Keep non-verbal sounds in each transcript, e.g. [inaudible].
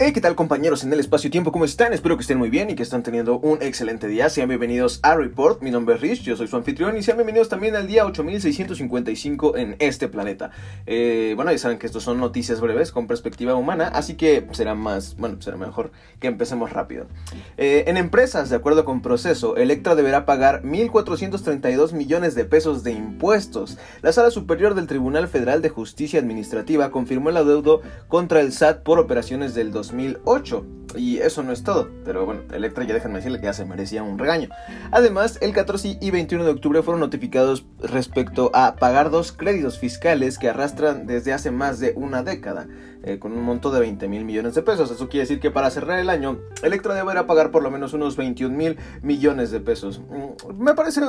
Hey, ¿qué tal compañeros en el espacio-tiempo? ¿Cómo están? Espero que estén muy bien y que estén teniendo un excelente día. Sean bienvenidos a Report. Mi nombre es Rich, yo soy su anfitrión y sean bienvenidos también al día 8655 en este planeta. Eh, bueno, ya saben que estos son noticias breves con perspectiva humana, así que será más, bueno, será mejor que empecemos rápido. Eh, en empresas, de acuerdo con proceso, Electra deberá pagar 1.432 millones de pesos de impuestos. La Sala Superior del Tribunal Federal de Justicia Administrativa confirmó el adeudo contra el SAT por operaciones del 2000 2008. Y eso no es todo, pero bueno, Electra ya déjenme decirle que ya se merecía un regaño. Además, el 14 y 21 de octubre fueron notificados respecto a pagar dos créditos fiscales que arrastran desde hace más de una década. Eh, con un monto de 20 mil millones de pesos. Eso quiere decir que para cerrar el año, Electra deberá pagar por lo menos unos 21 mil millones de pesos. Mm, me parece,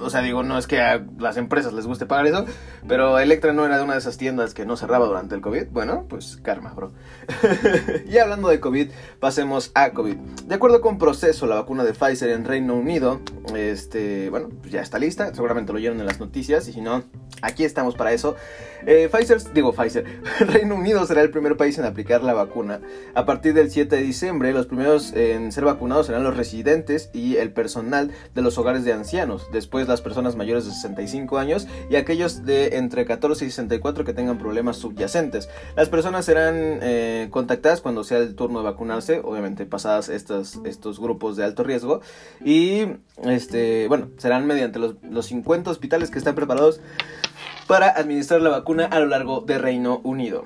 o sea, digo, no es que a las empresas les guste pagar eso, pero Electra no era de una de esas tiendas que no cerraba durante el COVID. Bueno, pues karma, bro. [laughs] y hablando de COVID, pasemos a COVID. De acuerdo con proceso, la vacuna de Pfizer en Reino Unido, este, bueno, pues ya está lista. Seguramente lo oyeron en las noticias y si no, aquí estamos para eso. Eh, Pfizer, digo Pfizer, [laughs] Reino Unido será el primer país en aplicar la vacuna. A partir del 7 de diciembre, los primeros en ser vacunados serán los residentes y el personal de los hogares de ancianos. Después las personas mayores de 65 años y aquellos de entre 14 y 64 que tengan problemas subyacentes. Las personas serán eh, contactadas cuando sea el turno de vacunarse, obviamente pasadas estos, estos grupos de alto riesgo. Y este, bueno, serán mediante los, los 50 hospitales que están preparados para administrar la vacuna a lo largo de Reino Unido.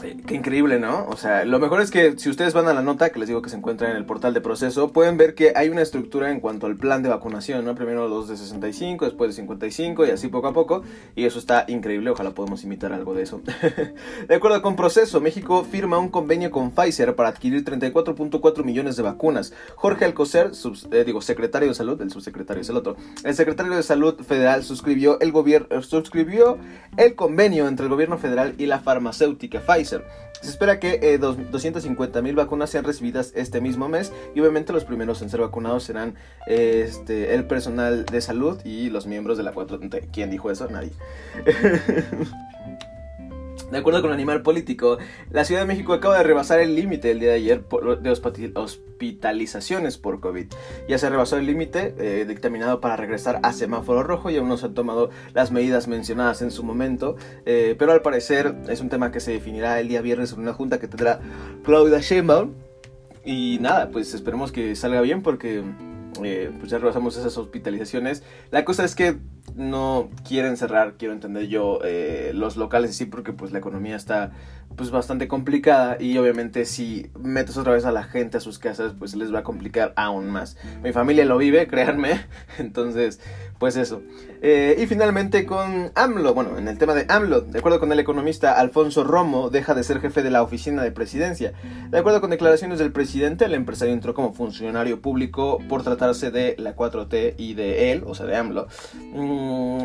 Qué increíble, ¿no? O sea, lo mejor es que si ustedes van a la nota, que les digo que se encuentra en el portal de proceso, pueden ver que hay una estructura en cuanto al plan de vacunación, ¿no? Primero los de 65, después de 55 y así poco a poco. Y eso está increíble, ojalá podamos imitar algo de eso. [laughs] de acuerdo con proceso, México firma un convenio con Pfizer para adquirir 34.4 millones de vacunas. Jorge Alcocer, eh, digo, secretario de salud, el subsecretario es el otro, el secretario de salud federal suscribió el, suscribió el convenio entre el gobierno federal y la farmacéutica Pfizer se espera que eh, 250 mil vacunas sean recibidas este mismo mes y obviamente los primeros en ser vacunados serán este, el personal de salud y los miembros de la 4 ¿Quién dijo eso? Nadie. [laughs] De acuerdo con Animal Político, la Ciudad de México acaba de rebasar el límite el día de ayer de hospitalizaciones por COVID. Ya se rebasó el límite eh, dictaminado para regresar a semáforo rojo y aún no se han tomado las medidas mencionadas en su momento, eh, pero al parecer es un tema que se definirá el día viernes en una junta que tendrá Claudia Sheinbaum. Y nada, pues esperemos que salga bien porque eh, pues ya rebasamos esas hospitalizaciones. La cosa es que no quieren cerrar, quiero entender yo, eh, los locales sí, porque pues la economía está pues bastante complicada y obviamente si metes otra vez a la gente a sus casas pues les va a complicar aún más. Mi familia lo vive, [laughs] créanme, entonces pues eso. Eh, y finalmente con AMLO, bueno, en el tema de AMLO, de acuerdo con el economista Alfonso Romo, deja de ser jefe de la oficina de presidencia. De acuerdo con declaraciones del presidente, el empresario entró como funcionario público por tratarse de la 4T y de él, o sea, de AMLO. Mm,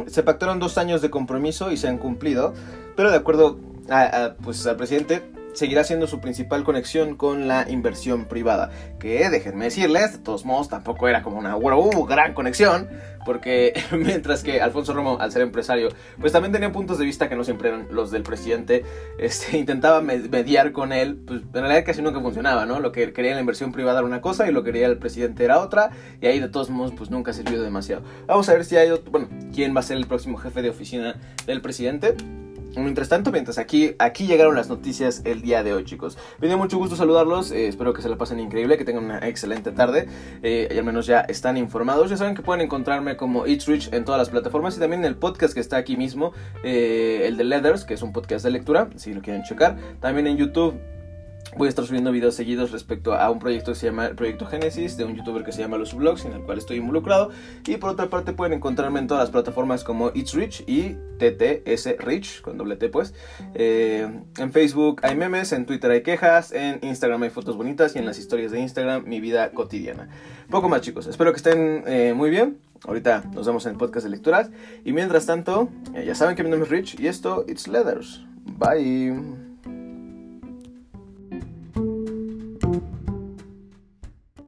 se pactaron dos años de compromiso y se han cumplido, pero de acuerdo a, pues, al presidente, seguirá siendo su principal conexión con la inversión privada. Que déjenme decirles, de todos modos, tampoco era como una gran conexión, porque [laughs] mientras que Alfonso Romo, al ser empresario, pues también tenía puntos de vista que no siempre eran los del presidente, este, [laughs] intentaba mediar con él, pues en realidad casi nunca funcionaba, ¿no? Lo que quería la inversión privada era una cosa y lo que quería el presidente era otra, y ahí de todos modos, pues nunca sirvió demasiado. Vamos a ver si hay otro, bueno, quién va a ser el próximo jefe de oficina del presidente. Mientras tanto, mientras aquí, aquí llegaron las noticias el día de hoy, chicos. Me dio mucho gusto saludarlos. Eh, espero que se la pasen increíble, que tengan una excelente tarde. Eh, y al menos ya están informados. Ya saben que pueden encontrarme como It's Rich en todas las plataformas y también en el podcast que está aquí mismo, eh, el de Leathers, que es un podcast de lectura, si lo quieren checar. También en YouTube Voy a estar subiendo videos seguidos respecto a un proyecto que se llama el Proyecto Génesis, de un youtuber que se llama Los Vlogs, en el cual estoy involucrado. Y por otra parte pueden encontrarme en todas las plataformas como It's Rich y TTS Rich, con doble T pues. Eh, en Facebook hay memes, en Twitter hay quejas, en Instagram hay fotos bonitas y en las historias de Instagram mi vida cotidiana. Poco más chicos, espero que estén eh, muy bien. Ahorita nos vemos en el podcast de lecturas. Y mientras tanto, eh, ya saben que mi nombre es Rich y esto, It's Leathers. Bye.